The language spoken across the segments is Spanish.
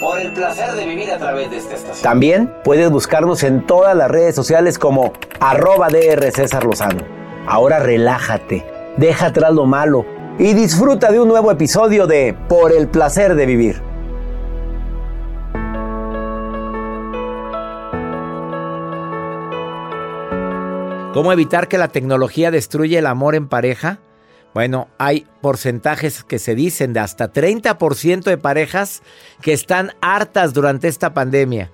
Por el placer de vivir a través de esta estación. También puedes buscarnos en todas las redes sociales como arroba DR César Lozano. Ahora relájate, deja atrás lo malo y disfruta de un nuevo episodio de Por el placer de vivir. ¿Cómo evitar que la tecnología destruya el amor en pareja? Bueno, hay porcentajes que se dicen de hasta 30% de parejas que están hartas durante esta pandemia.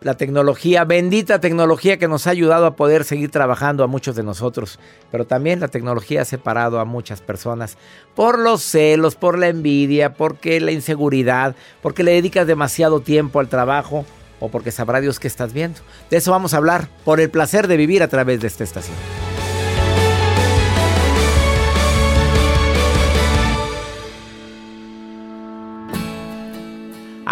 La tecnología, bendita tecnología que nos ha ayudado a poder seguir trabajando a muchos de nosotros, pero también la tecnología ha separado a muchas personas por los celos, por la envidia, porque la inseguridad, porque le dedicas demasiado tiempo al trabajo o porque sabrá Dios qué estás viendo. De eso vamos a hablar por el placer de vivir a través de esta estación.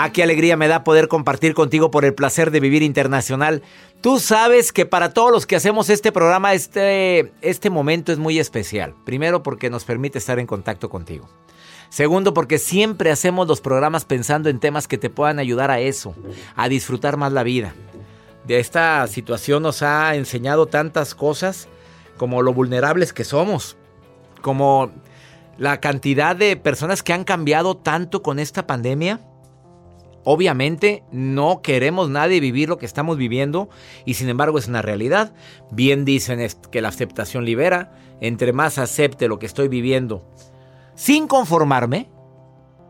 Ah, qué alegría me da poder compartir contigo por el placer de vivir internacional. Tú sabes que para todos los que hacemos este programa, este, este momento es muy especial. Primero porque nos permite estar en contacto contigo. Segundo porque siempre hacemos los programas pensando en temas que te puedan ayudar a eso, a disfrutar más la vida. De esta situación nos ha enseñado tantas cosas como lo vulnerables que somos, como la cantidad de personas que han cambiado tanto con esta pandemia Obviamente no queremos nadie vivir lo que estamos viviendo y sin embargo es una realidad. Bien dicen que la aceptación libera. Entre más acepte lo que estoy viviendo sin conformarme,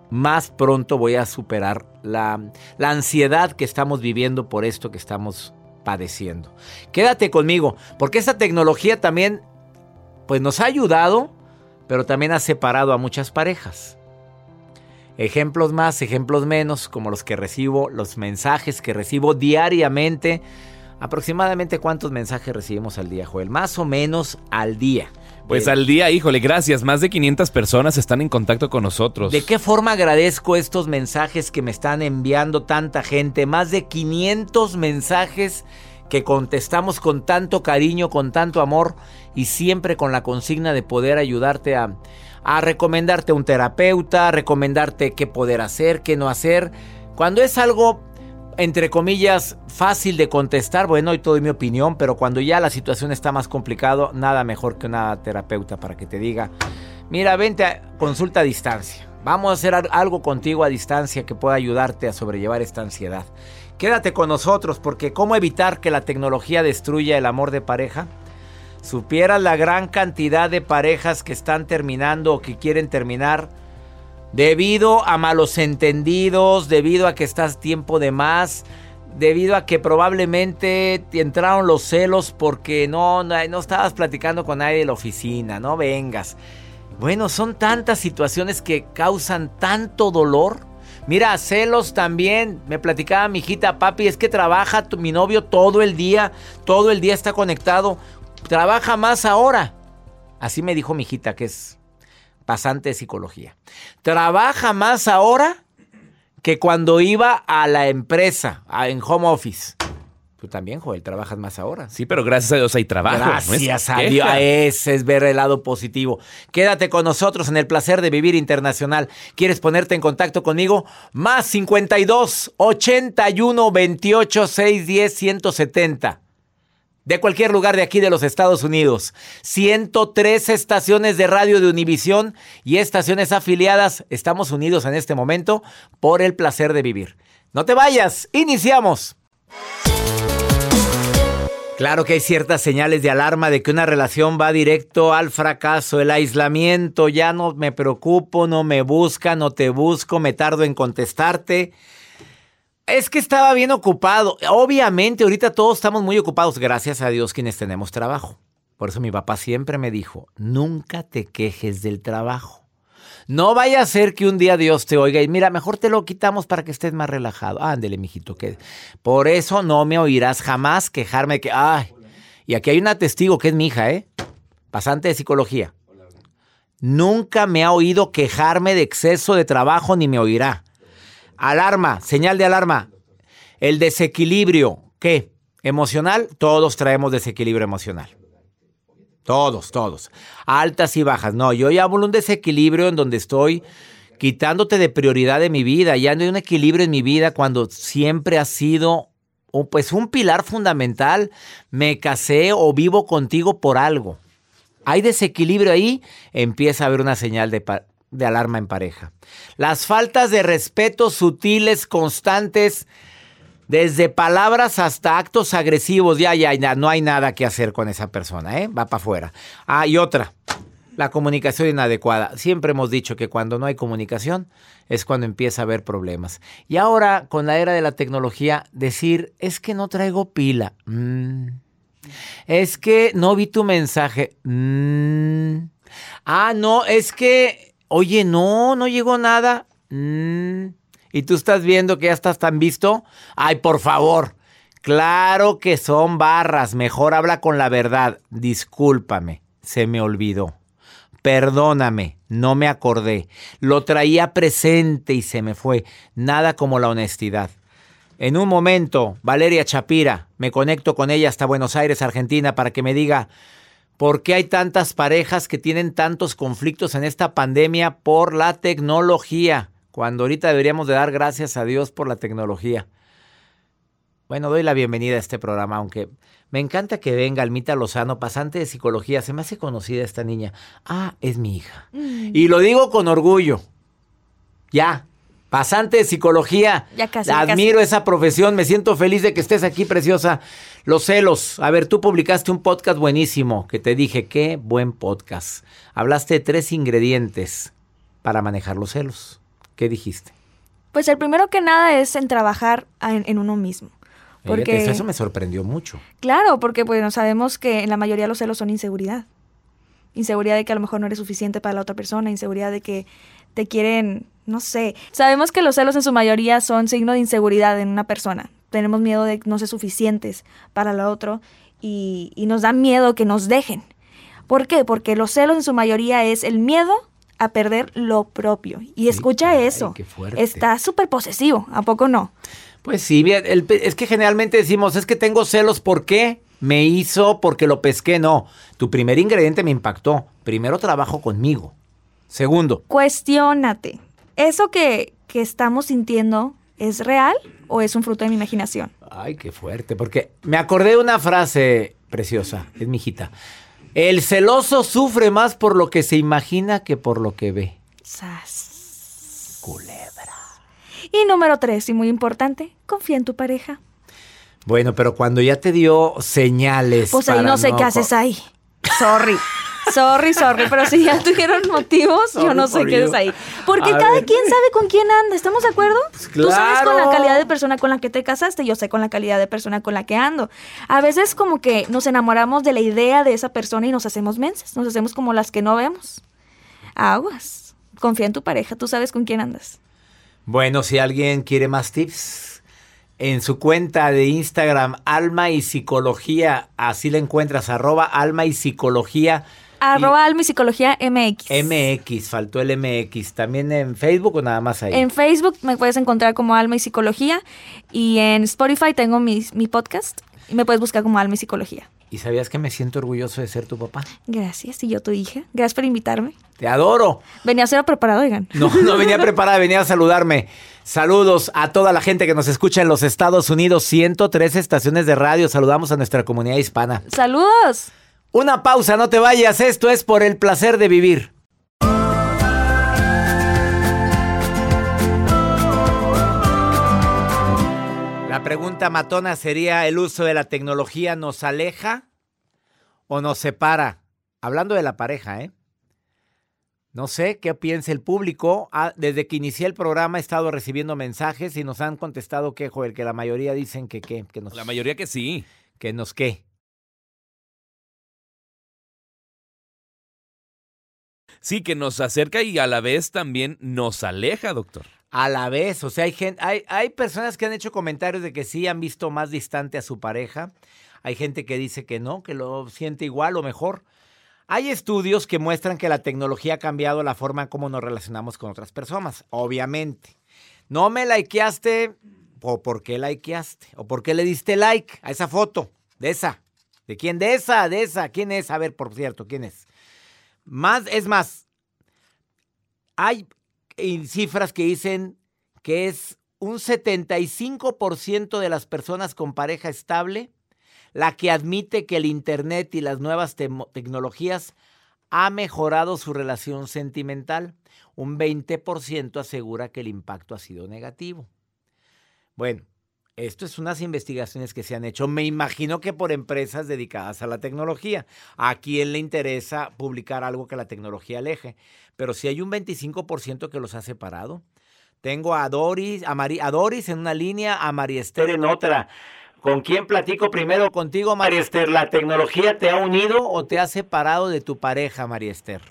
más pronto voy a superar la, la ansiedad que estamos viviendo por esto que estamos padeciendo. Quédate conmigo, porque esta tecnología también pues nos ha ayudado, pero también ha separado a muchas parejas. Ejemplos más, ejemplos menos, como los que recibo, los mensajes que recibo diariamente. Aproximadamente cuántos mensajes recibimos al día, Joel? Más o menos al día. Pues al día, híjole, gracias. Más de 500 personas están en contacto con nosotros. ¿De qué forma agradezco estos mensajes que me están enviando tanta gente? Más de 500 mensajes que contestamos con tanto cariño, con tanto amor y siempre con la consigna de poder ayudarte a, a recomendarte un terapeuta, a recomendarte qué poder hacer, qué no hacer. Cuando es algo, entre comillas, fácil de contestar, bueno, y todo mi opinión, pero cuando ya la situación está más complicado, nada mejor que una terapeuta para que te diga, mira, vente a consulta a distancia. Vamos a hacer algo contigo a distancia que pueda ayudarte a sobrellevar esta ansiedad. Quédate con nosotros porque ¿cómo evitar que la tecnología destruya el amor de pareja? supieras la gran cantidad de parejas que están terminando o que quieren terminar debido a malos entendidos, debido a que estás tiempo de más, debido a que probablemente te entraron los celos porque no, no, no estabas platicando con nadie de la oficina, no vengas. Bueno, son tantas situaciones que causan tanto dolor. Mira, celos también. Me platicaba mi hijita, papi, es que trabaja mi novio todo el día, todo el día está conectado. Trabaja más ahora. Así me dijo mi hijita, que es pasante de psicología. Trabaja más ahora que cuando iba a la empresa, en home office. Tú también, Joel, trabajas más ahora. Sí, pero gracias a Dios hay trabajo. Gracias a Dios. Ese es ver el lado positivo. Quédate con nosotros en el placer de vivir internacional. ¿Quieres ponerte en contacto conmigo? Más 52 81 28 610 170 de cualquier lugar de aquí de los Estados Unidos. 103 estaciones de radio de Univisión y estaciones afiliadas. Estamos unidos en este momento por el placer de vivir. No te vayas, iniciamos. Claro que hay ciertas señales de alarma de que una relación va directo al fracaso, el aislamiento, ya no me preocupo, no me busca, no te busco, me tardo en contestarte. Es que estaba bien ocupado. Obviamente, ahorita todos estamos muy ocupados, gracias a Dios quienes tenemos trabajo. Por eso mi papá siempre me dijo, nunca te quejes del trabajo. No vaya a ser que un día Dios te oiga y mira, mejor te lo quitamos para que estés más relajado. Ándele, mijito, que por eso no me oirás jamás quejarme que, ay, y aquí hay una testigo que es mi hija, ¿eh? pasante de psicología. Nunca me ha oído quejarme de exceso de trabajo ni me oirá. Alarma, señal de alarma. El desequilibrio, ¿qué? Emocional, todos traemos desequilibrio emocional. Todos, todos. Altas y bajas. No, yo ya hablo un desequilibrio en donde estoy quitándote de prioridad de mi vida. Ya no hay un equilibrio en mi vida cuando siempre ha sido pues un pilar fundamental. Me casé o vivo contigo por algo. Hay desequilibrio ahí, empieza a haber una señal de, de alarma en pareja. Las faltas de respeto sutiles, constantes, desde palabras hasta actos agresivos, ya, ya, ya, no hay nada que hacer con esa persona, ¿eh? Va para afuera. Ah, y otra, la comunicación inadecuada. Siempre hemos dicho que cuando no hay comunicación es cuando empieza a haber problemas. Y ahora, con la era de la tecnología, decir, es que no traigo pila. Mm. Es que no vi tu mensaje. Mm. Ah, no, es que, oye, no, no llegó nada. Mm y tú estás viendo que ya estás tan visto, ay, por favor. Claro que son barras, mejor habla con la verdad. Discúlpame, se me olvidó. Perdóname, no me acordé. Lo traía presente y se me fue. Nada como la honestidad. En un momento, Valeria Chapira, me conecto con ella hasta Buenos Aires, Argentina, para que me diga por qué hay tantas parejas que tienen tantos conflictos en esta pandemia por la tecnología cuando ahorita deberíamos de dar gracias a Dios por la tecnología. Bueno, doy la bienvenida a este programa, aunque me encanta que venga Almita Lozano, pasante de psicología. Se me hace conocida esta niña. Ah, es mi hija. Mm. Y lo digo con orgullo. Ya, pasante de psicología. Ya casi. Admiro esa profesión. Me siento feliz de que estés aquí, preciosa. Los celos. A ver, tú publicaste un podcast buenísimo que te dije, qué buen podcast. Hablaste de tres ingredientes para manejar los celos. ¿Qué dijiste? Pues el primero que nada es en trabajar en, uno mismo. Porque, eso me sorprendió mucho. Claro, porque bueno, sabemos que en la mayoría de los celos son inseguridad. Inseguridad de que a lo mejor no eres suficiente para la otra persona, inseguridad de que te quieren, no sé. Sabemos que los celos en su mayoría son signo de inseguridad en una persona. Tenemos miedo de no ser suficientes para la otra y, y nos da miedo que nos dejen. ¿Por qué? Porque los celos en su mayoría es el miedo a perder lo propio. Y escucha eso. Está súper posesivo, ¿a poco no? Pues sí, es que generalmente decimos, es que tengo celos, ¿por qué? Me hizo porque lo pesqué, no. Tu primer ingrediente me impactó. Primero trabajo conmigo. Segundo. Cuestiónate. ¿Eso que, que estamos sintiendo es real o es un fruto de mi imaginación? Ay, qué fuerte, porque me acordé de una frase preciosa, es mi hijita. El celoso sufre más por lo que se imagina que por lo que ve. Sas. Culebra. Y número tres, y muy importante, confía en tu pareja. Bueno, pero cuando ya te dio señales. Pues ahí no sé qué haces ahí. Sorry. Sorry, sorry, pero si ya tuvieron motivos, yo no sé qué es ahí. Porque cada quien sabe con quién anda, ¿estamos de acuerdo? Pues Tú sabes con la calidad de persona con la que te casaste, yo sé con la calidad de persona con la que ando. A veces como que nos enamoramos de la idea de esa persona y nos hacemos mensas, nos hacemos como las que no vemos. Aguas, confía en tu pareja, tú sabes con quién andas. Bueno, si alguien quiere más tips, en su cuenta de Instagram, Alma y Psicología, así la encuentras, arroba Alma y Psicología Arroba Alma y Psicología MX. MX, faltó el MX. ¿También en Facebook o nada más ahí? En Facebook me puedes encontrar como Alma y Psicología. Y en Spotify tengo mi, mi podcast. Y me puedes buscar como Alma y Psicología. ¿Y sabías que me siento orgulloso de ser tu papá? Gracias, y yo tu hija. Gracias por invitarme. Te adoro. Venía a ser preparado, oigan. No, no venía preparada, venía a saludarme. Saludos a toda la gente que nos escucha en los Estados Unidos, 103 estaciones de radio. Saludamos a nuestra comunidad hispana. Saludos. Una pausa, no te vayas, esto es por el placer de vivir. La pregunta matona sería, ¿el uso de la tecnología nos aleja o nos separa? Hablando de la pareja, ¿eh? No sé qué piensa el público. Ah, desde que inicié el programa he estado recibiendo mensajes y nos han contestado que, joder, que la mayoría dicen que qué. Que nos, la mayoría que sí. Que nos qué. Sí, que nos acerca y a la vez también nos aleja, doctor. A la vez, o sea, hay, gente, hay, hay personas que han hecho comentarios de que sí han visto más distante a su pareja. Hay gente que dice que no, que lo siente igual o mejor. Hay estudios que muestran que la tecnología ha cambiado la forma en cómo nos relacionamos con otras personas, obviamente. No me likeaste, o por qué likeaste, o por qué le diste like a esa foto, de esa. ¿De quién? De esa, de esa. ¿Quién es? A ver, por cierto, ¿quién es? Más, es más, hay cifras que dicen que es un 75% de las personas con pareja estable la que admite que el Internet y las nuevas tecnologías ha mejorado su relación sentimental. Un 20% asegura que el impacto ha sido negativo. Bueno, esto es unas investigaciones que se han hecho, me imagino que por empresas dedicadas a la tecnología. ¿A quién le interesa publicar algo que la tecnología aleje? Pero si hay un 25% que los ha separado. Tengo a Doris, a, a Doris en una línea, a María Esther en otra. ¿Con quién platico primero? Contigo, María Esther. ¿La tecnología te ha unido o te ha separado de tu pareja, María Esther?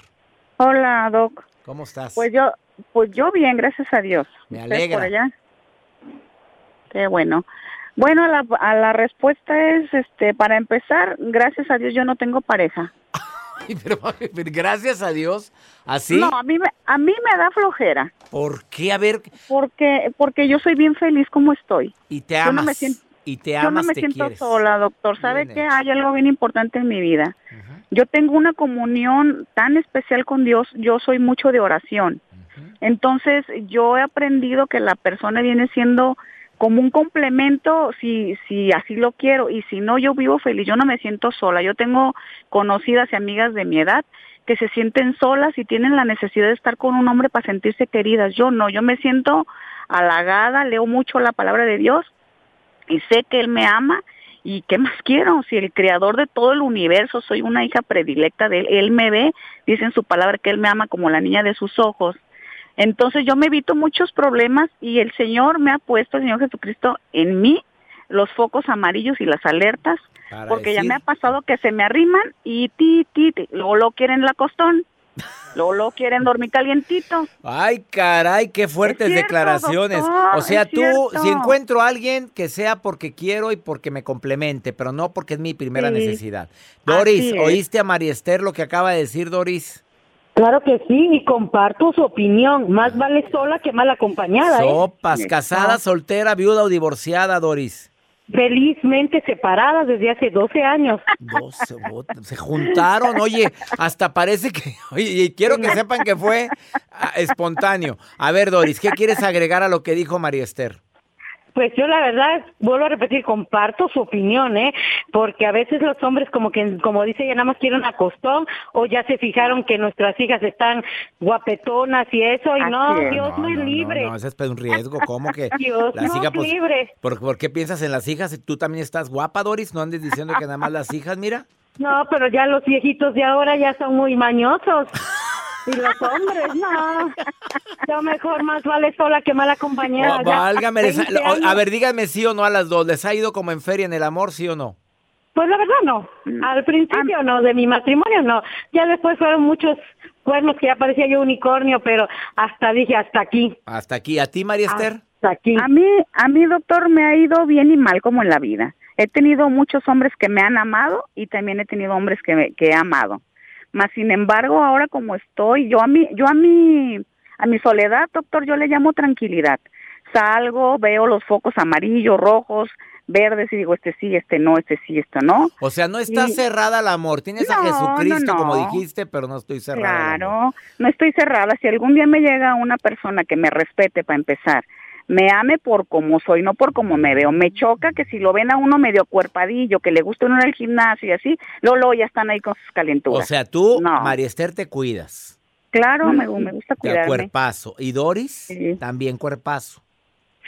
Hola, Doc. ¿Cómo estás? Pues yo, pues yo bien, gracias a Dios. Me alegra. Por allá? Qué bueno. Bueno, la, a la respuesta es, este, para empezar, gracias a Dios yo no tengo pareja. pero, gracias a Dios, así. No, a mí me, a mí me da flojera. ¿Por qué? A ver. Porque, porque yo soy bien feliz como estoy. Y te amas. me siento, y te amas, Yo no me siento sola, doctor. ¿Sabe que hay algo bien importante en mi vida? Yo tengo una comunión tan especial con Dios. Yo soy mucho de oración. Entonces, yo he aprendido que la persona viene siendo como un complemento si si así lo quiero. Y si no yo vivo feliz yo no me siento sola. Yo tengo conocidas y amigas de mi edad que se sienten solas y tienen la necesidad de estar con un hombre para sentirse queridas. Yo no yo me siento halagada leo mucho la palabra de Dios y sé que Él me ama. Y qué más quiero, si el creador de todo el universo, soy una hija predilecta de Él, Él me ve, dice en su palabra que Él me ama como la niña de sus ojos. Entonces yo me evito muchos problemas y el Señor me ha puesto, el Señor Jesucristo, en mí los focos amarillos y las alertas, porque ya me ha pasado que se me arriman y ti, ti, ti, luego lo quieren la costón. Luego lo quieren dormir calientito. Ay, caray, qué fuertes declaraciones. o sea, tú, si encuentro a alguien que sea porque quiero y porque me complemente, pero no porque es mi primera necesidad. Doris, ¿oíste a María Esther lo que acaba de decir Doris? Claro que sí, y comparto su opinión. Más vale sola que mal acompañada. ¿eh? Sopas, casada, soltera, viuda o divorciada, Doris felizmente separadas desde hace 12 años. 12, se juntaron, oye, hasta parece que, oye, y quiero que sepan que fue ah, espontáneo. A ver, Doris, ¿qué quieres agregar a lo que dijo María Esther? Pues yo la verdad, vuelvo a repetir, comparto su opinión, ¿eh? Porque a veces los hombres como que, como dice, ya nada más quieren a costón o ya se fijaron que nuestras hijas están guapetonas y eso, y no, Dios no, es libre. No, ese es un riesgo, ¿cómo que? Dios no es pues, libre. ¿por, qué piensas en las hijas? ¿Tú también estás guapa, Doris? ¿No andes diciendo que nada más las hijas, mira? No, pero ya los viejitos de ahora ya son muy mañosos. Y los hombres, no. Yo mejor más vale sola que mal acompañada. válgame, a ver, díganme sí o no a las dos. ¿Les ha ido como en feria en el amor, sí o no? Pues la verdad no. Al principio no, de mi matrimonio no. Ya después fueron muchos cuernos que ya parecía yo unicornio, pero hasta dije hasta aquí. Hasta aquí. ¿A ti, María Esther? Hasta aquí. A mí, a mí, doctor, me ha ido bien y mal como en la vida. He tenido muchos hombres que me han amado y también he tenido hombres que, me, que he amado. Más sin embargo, ahora como estoy, yo a mi, yo a mi, a mi soledad, doctor, yo le llamo tranquilidad. Salgo, veo los focos amarillos, rojos, verdes y digo, este sí, este no, este sí, este no. O sea, no está cerrada al amor. Tienes a Jesucristo, como dijiste, pero no estoy cerrada. Claro, no estoy cerrada. Si algún día me llega una persona que me respete para empezar, me ame por como soy, no por como me veo. Me choca que si lo ven a uno medio cuerpadillo, que le gusta uno en el gimnasio y así, luego, ya están ahí con sus calenturas. O sea, tú, María Esther, te cuidas. Claro, me, gusta cuidarme. De cuerpazo. ¿Y Doris? También cuerpazo.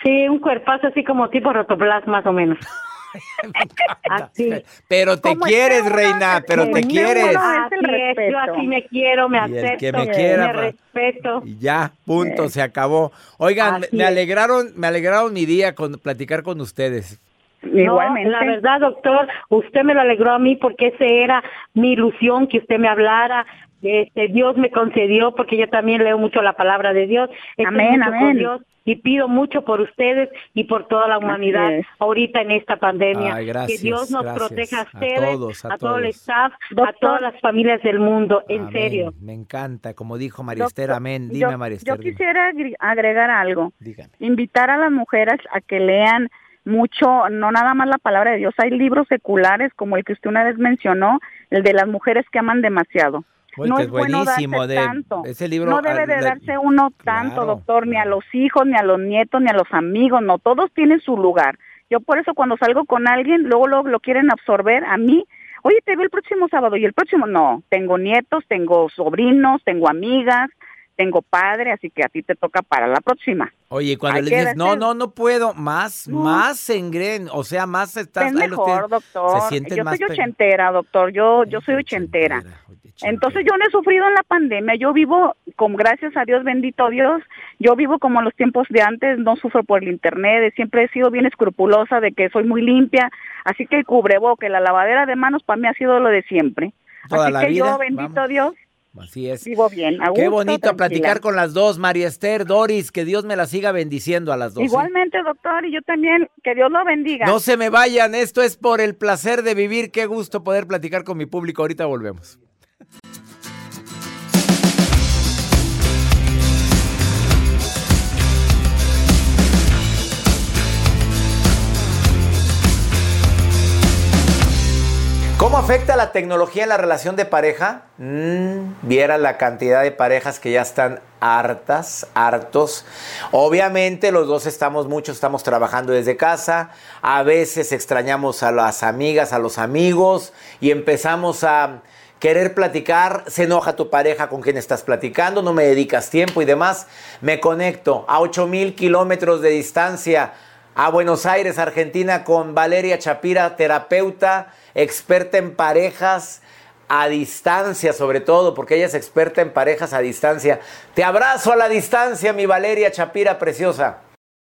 Sí, un cuerpazo así como tipo rotoplas más o menos. Pero te quieres, reina, pero te quieres. Así es, yo así me quiero, me acepto, que me, quiera, me respeto. Y ya, punto, se acabó. Oigan, me alegraron, me alegraron mi día con platicar con ustedes. Igualmente. la verdad, doctor, usted me lo alegró a mí porque ese era mi ilusión, que usted me hablara. Este, Dios me concedió, porque yo también leo mucho la palabra de Dios. Estoy Amén, amén. Dios y pido mucho por ustedes y por toda la humanidad ahorita en esta pandemia. Ay, gracias, que Dios nos gracias. proteja a todos, a todo el staff, a todas las familias del mundo, en Amén. serio. Me encanta, como dijo Esther, amén. Dime, yo, María yo dime. quisiera agregar algo. Dígame. Invitar a las mujeres a que lean mucho, no nada más la palabra de Dios. Hay libros seculares como el que usted una vez mencionó, el de las mujeres que aman demasiado. No es bueno buenísimo. darse De, tanto. ese libro. no debe de darse uno tanto, Claro, doctor, ni a los hijos, ni a los nietos, ni a los amigos, no, todos tienen su lugar. Yo por eso cuando salgo con alguien, luego, luego lo quieren absorber a mí. Oye, te veo el próximo sábado y el próximo no. Tengo nietos, tengo sobrinos, tengo amigas, tengo padre, así que a ti te toca para la próxima. Oye, cuando Hay le dices, no, no, no puedo, más, No. más se engren, o sea, más estás. es mejor, doctor. Se sienten Yo más soy ochentera, doctor. Yo, yo soy ochentera. Entonces yo no he sufrido en la pandemia, yo vivo, con gracias a Dios, bendito Dios, yo vivo como en los tiempos de antes, no sufro por el internet, siempre he sido bien escrupulosa de que soy muy limpia, así que el cubreboque, la lavadera de manos para mí ha sido lo de siempre. Toda así la que vida, yo, bendito vamos. Dios, Así es. vivo bien. Qué bonito tranquila. platicar con las dos, María Esther, Doris, que Dios me la siga bendiciendo a las dos. ¿sí? Igualmente, doctor, y yo también, que Dios lo bendiga. No se me vayan, esto es por el placer de vivir. Qué gusto poder platicar con mi público. Ahorita volvemos. ¿Cómo afecta la tecnología en la relación de pareja? Mm, viera la cantidad de parejas que ya están hartas, hartos. Obviamente los dos estamos, muchos estamos trabajando desde casa. A veces extrañamos a las amigas, a los amigos y empezamos a querer platicar. Se enoja tu pareja con quien estás platicando, no me dedicas tiempo y demás. Me conecto a 8 mil kilómetros de distancia a Buenos Aires, Argentina, con Valeria Chapira, terapeuta, experta en parejas a distancia, sobre todo, porque ella es experta en parejas a distancia. Te abrazo a la distancia, mi Valeria Chapira preciosa.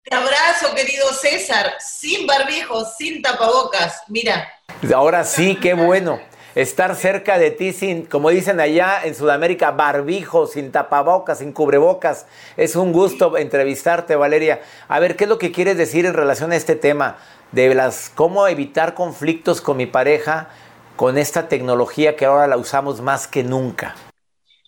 Te abrazo, querido César, sin barbijo, sin tapabocas. Mira, Ahora sí, qué bueno. Estar cerca de ti sin, como dicen allá en Sudamérica, barbijo, sin tapabocas, sin cubrebocas. Es un gusto entrevistarte, Valeria. A ver, ¿qué es lo que quieres decir en relación a este tema? De las cómo evitar conflictos con mi pareja con esta tecnología que ahora la usamos más que nunca.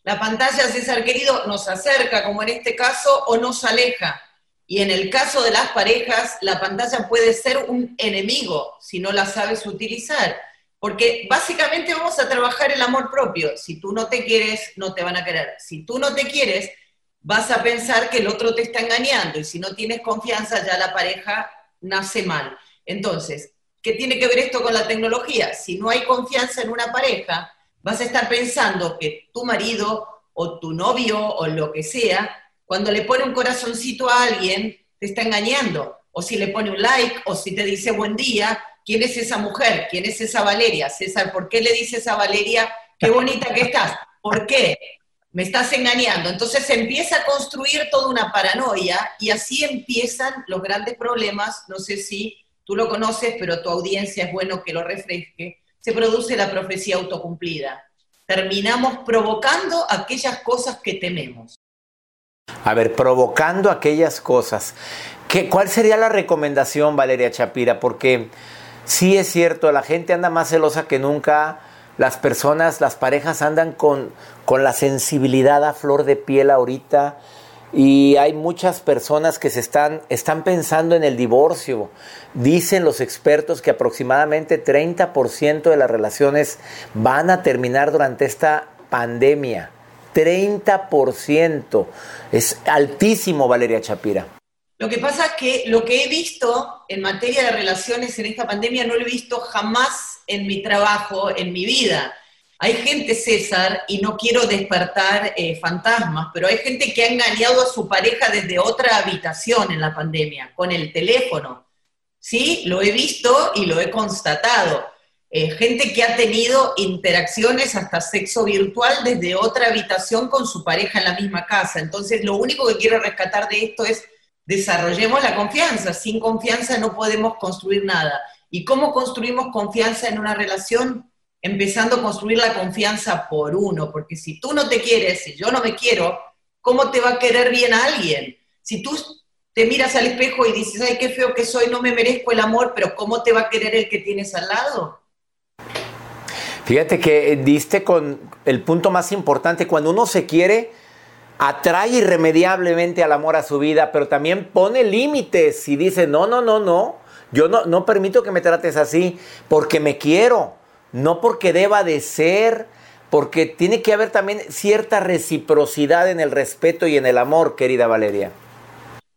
la pantalla, César querido, nos acerca, como en este caso, o nos aleja. Y en el caso de las parejas, la pantalla puede ser un enemigo si no la sabes utilizar. Porque básicamente vamos a trabajar el amor propio. Si tú no te quieres, no te van a querer. Si tú no te quieres, vas a pensar que el otro te está engañando. Y si no tienes confianza, ya la pareja nace mal. Entonces, ¿qué tiene que ver esto con la tecnología? Si no hay confianza en una pareja, vas a estar pensando que tu marido o tu novio o lo que sea, cuando le pone un corazoncito a alguien, te está engañando. O si le pone un like, o si te dice buen día, ¿quién es esa mujer? ¿Quién es esa Valeria? César, ¿por qué le dices a Valeria, qué bonita que estás? ¿Por qué? Me estás engañando. Entonces se empieza a construir toda una paranoia y así empiezan los grandes problemas. No sé si tú lo conoces, pero tu audiencia es bueno que lo refresque. Se produce la profecía autocumplida. Terminamos provocando aquellas cosas que tememos. A ver, provocando aquellas cosas. ¿Qué, ¿Cuál sería la recomendación, Valeria Chapira? Porque sí es cierto, la gente anda más celosa que nunca. Las personas, las parejas andan con, con la sensibilidad a flor de piel ahorita. Y hay muchas personas que se están, están pensando en el divorcio. Dicen los expertos que aproximadamente 30% de las relaciones van a terminar durante esta pandemia. 30%. Es altísimo, Valeria Chapira. Lo que pasa es que lo que he visto en materia de relaciones en esta pandemia no lo he visto jamás en mi trabajo, en mi vida. Hay gente, César, y no quiero despertar eh, fantasmas, pero hay gente que ha engañado a su pareja desde otra habitación en la pandemia, con el teléfono. Sí, lo he visto y lo he constatado. Eh, gente que ha tenido interacciones hasta sexo virtual desde otra habitación con su pareja en la misma casa. Entonces, lo único que quiero rescatar de esto es desarrollemos la confianza. Sin confianza no podemos construir nada. ¿Y cómo construimos confianza en una relación? Empezando a construir la confianza por uno, porque si tú no te quieres, si yo no me quiero, ¿cómo te va a querer bien a alguien? Si tú te miras al espejo y dices, ay, qué feo que soy, no me merezco el amor, pero ¿cómo te va a querer el que tienes al lado? Fíjate que diste con el punto más importante, cuando uno se quiere, atrae irremediablemente al amor a su vida, pero también pone límites y dice, no, no, no, no, yo no, no permito que me trates así porque me quiero, no porque deba de ser, porque tiene que haber también cierta reciprocidad en el respeto y en el amor, querida Valeria.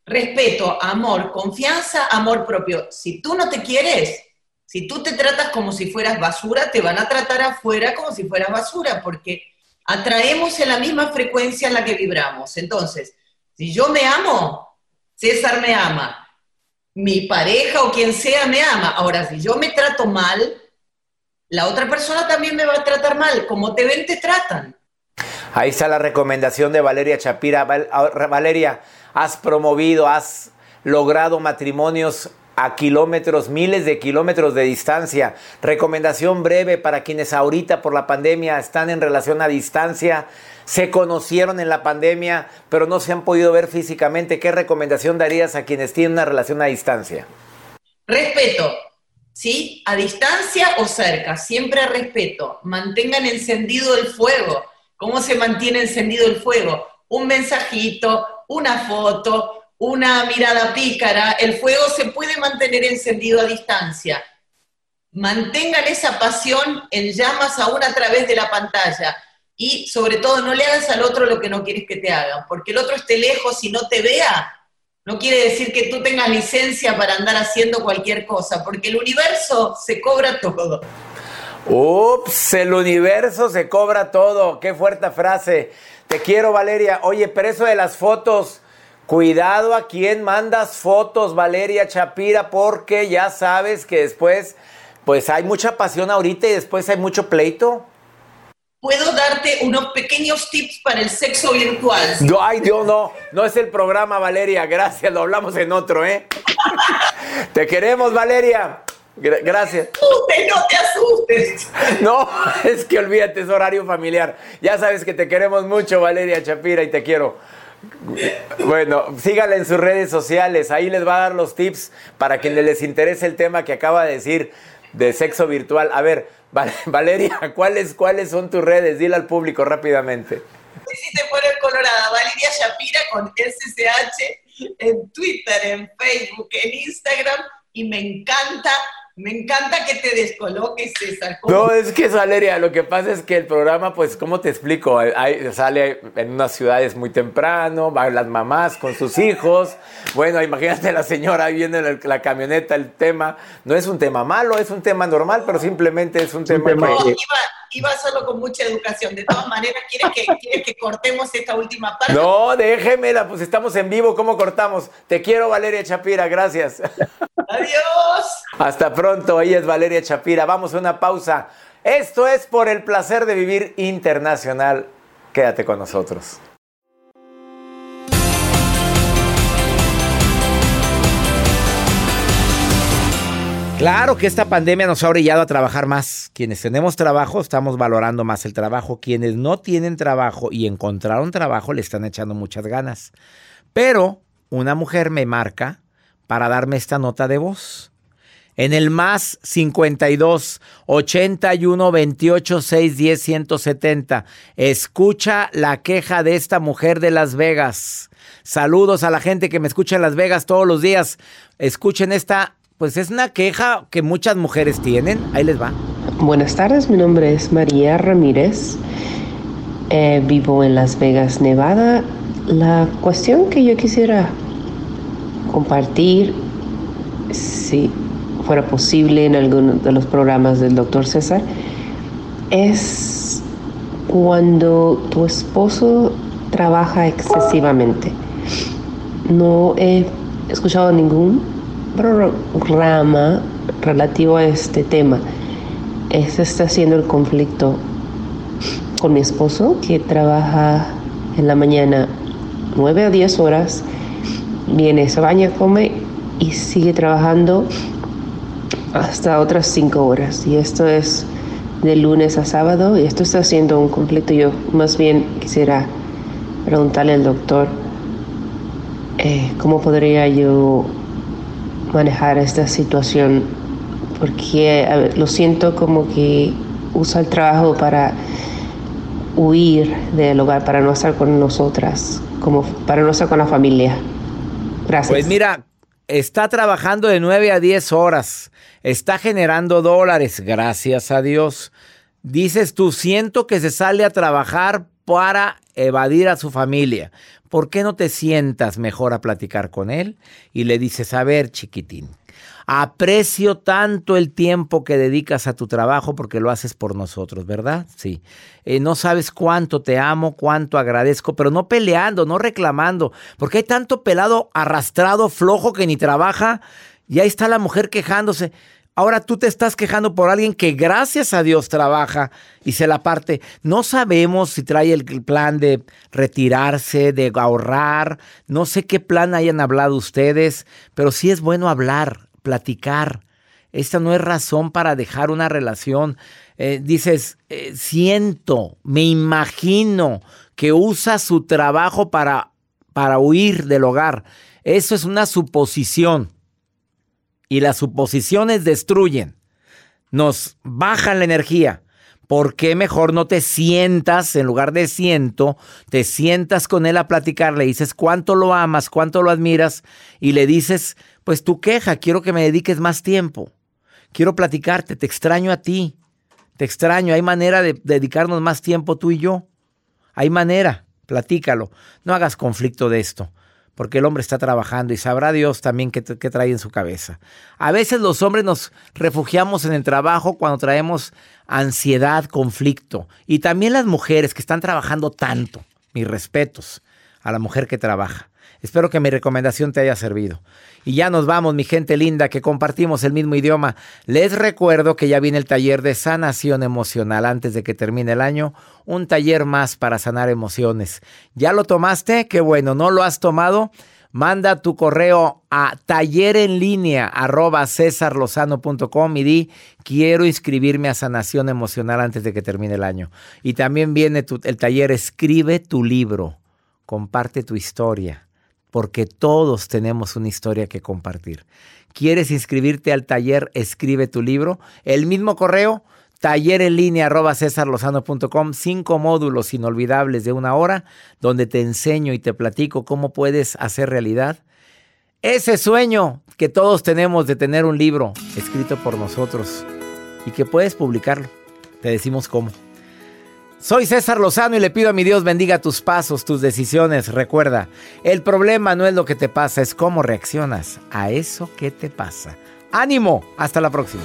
Respeto, amor, confianza, amor propio. Si tú no te quieres, si tú te tratas como si fueras basura, te van a tratar afuera como si fueras basura, porque atraemos en la misma frecuencia en la que vibramos. Entonces, si yo me amo, César me ama, mi pareja o quien sea me ama. Ahora, si yo me trato mal, la otra persona también me va a tratar mal. Como te ven, te tratan. Ahí está la recomendación de Valeria Chapira. Valeria, has promovido, has logrado matrimonios a kilómetros, miles de kilómetros de distancia. Recomendación breve para quienes ahorita por la pandemia están en relación a distancia, se conocieron en la pandemia, pero no se han podido ver físicamente. ¿Qué recomendación darías a quienes tienen una relación a distancia? Respeto, ¿sí? A distancia o cerca, siempre respeto. Mantengan encendido el fuego. ¿Cómo se mantiene encendido el fuego? Un mensajito, una foto, una mirada pícara, el fuego se puede mantener encendido a distancia. Mantengan esa pasión en llamas aún a través de la pantalla. Y sobre todo, no le hagas al otro lo que no quieres que te hagan, porque el otro esté lejos y no te vea, no quiere decir que tú tengas licencia para andar haciendo cualquier cosa, porque el universo se cobra todo. Ups, el universo se cobra todo. Qué fuerte frase. Te quiero, Valeria. Oye, pero eso de las fotos, Cuidado a quien mandas fotos, Valeria Chapira, porque ya sabes que después, pues hay mucha pasión ahorita y después hay mucho pleito. Puedo darte unos pequeños tips para el sexo virtual. No, ay, Dios, no, no es el programa, Valeria, gracias, lo hablamos en otro, ¿eh? te queremos, Valeria. Gracias. no te asustes. No, es que olvídate, es horario familiar. Ya sabes que te queremos mucho, Valeria Chapira, y te quiero. Bueno, síganla en sus redes sociales, ahí les va a dar los tips para quienes les interese el tema que acaba de decir de sexo virtual. A ver, Valeria, ¿cuáles, ¿cuáles son tus redes? Dile al público rápidamente. Colorada, Valeria Shapira con SSH en Twitter, en Facebook, en Instagram y me encanta me encanta que te descoloques, César. No, es que Valeria, lo que pasa es que el programa, pues, ¿cómo te explico? sale en unas ciudades muy temprano, van las mamás con sus hijos. Bueno, imagínate la señora ahí viendo en la camioneta el tema. No es un tema malo, es un tema normal, pero simplemente es un tema, que iba solo con mucha educación. De todas maneras, ¿quieres que, que cortemos esta última parte? No, déjemela, pues estamos en vivo, ¿cómo cortamos? Te quiero, Valeria Chapira, gracias. Adiós. Hasta pronto, ella es Valeria Chapira. Vamos a una pausa. Esto es por el placer de vivir internacional. Quédate con nosotros. Claro que esta pandemia nos ha orillado a trabajar más. Quienes tenemos trabajo estamos valorando más el trabajo. Quienes no tienen trabajo y encontraron trabajo le están echando muchas ganas. Pero una mujer me marca para darme esta nota de voz. En el más 52 81 28 6 10 170. Escucha la queja de esta mujer de Las Vegas. Saludos a la gente que me escucha en Las Vegas todos los días. Escuchen esta pues es una queja que muchas mujeres tienen. Ahí les va. Buenas tardes, mi nombre es María Ramírez. Eh, vivo en Las Vegas, Nevada. La cuestión que yo quisiera compartir, si fuera posible en alguno de los programas del doctor César, es cuando tu esposo trabaja excesivamente. No he escuchado ningún programa relativo a este tema. Este está siendo el conflicto con mi esposo, que trabaja en la mañana 9 a 10 horas viene, se baña, come y sigue trabajando hasta otras cinco horas. Y esto es de lunes a sábado y esto está siendo un conflicto. Yo más bien quisiera preguntarle al doctor eh, cómo podría yo manejar esta situación porque lo siento como que usa el trabajo para huir del hogar, para no estar con nosotras, como para no estar con la familia. Gracias. Pues mira, está trabajando de 9 a 10 horas, está generando dólares, gracias a Dios. Dices tú, siento que se sale a trabajar para evadir a su familia. ¿Por qué no te sientas mejor a platicar con él y le dices, a ver, chiquitín, aprecio tanto el tiempo que dedicas a tu trabajo porque lo haces por nosotros, ¿verdad? Sí. Eh, no sabes cuánto te amo, cuánto agradezco, pero no peleando, no reclamando, porque hay tanto pelado arrastrado, flojo que ni trabaja y ahí está la mujer quejándose. Ahora tú te estás quejando por alguien que gracias a Dios trabaja y se la parte. No sabemos si trae el plan de retirarse, de ahorrar. No sé qué plan hayan hablado ustedes, pero sí es bueno hablar, platicar. Esta no es razón para dejar una relación. Eh, dices, eh, siento, me imagino que usa su trabajo para, para huir del hogar. Eso es una suposición y las suposiciones destruyen, nos bajan la energía. ¿Por qué mejor no te sientas, en lugar de siento, te sientas con él a platicar, le dices cuánto lo amas, cuánto lo admiras y le dices, pues tu queja, quiero que me dediques más tiempo, quiero platicarte, te extraño a ti, te extraño, hay manera de dedicarnos más tiempo tú y yo, hay manera, platícalo, no hagas conflicto de esto porque el hombre está trabajando y sabrá Dios también qué, trae en su cabeza. A veces los hombres nos refugiamos en el trabajo cuando traemos ansiedad, conflicto. Y también las mujeres que están trabajando tanto. Mis respetos a la mujer que trabaja. Espero que mi recomendación te haya servido. Y ya nos vamos, mi gente linda, que compartimos el mismo idioma. Les recuerdo que ya viene el taller de sanación emocional antes de que termine el año. Un taller más para sanar emociones. ¿Ya lo tomaste? Qué bueno. ¿No lo has tomado? Manda tu correo a taller en línea y di quiero inscribirme a sanación emocional antes de que termine el año. Y también viene el taller Escribe tu libro. Comparte tu historia porque todos tenemos una historia que compartir. ¿Quieres inscribirte al taller Escribe tu libro? El mismo correo, taller en línea arroba cinco módulos inolvidables de una hora, donde te enseño y te platico cómo puedes hacer realidad ese sueño que todos tenemos de tener un libro escrito por nosotros y que puedes publicarlo. Te decimos cómo. Soy César Lozano y le pido a mi Dios bendiga tus pasos, tus decisiones. Recuerda, el problema no es lo que te pasa, es cómo reaccionas a eso que te pasa. Ánimo, hasta la próxima.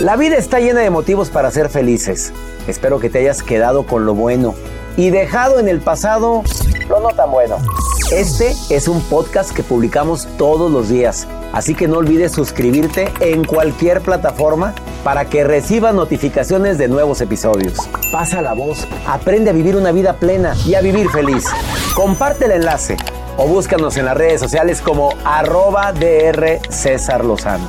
La vida está llena de motivos para ser felices. Espero que te hayas quedado con lo bueno y dejado en el pasado lo no tan bueno. Este es un podcast que publicamos todos los días, así que no olvides suscribirte en cualquier plataforma para que recibas notificaciones de nuevos episodios. Pasa la voz, aprende a vivir una vida plena y a vivir feliz. Comparte el enlace o búscanos en las redes sociales como arroba DR César Lozano.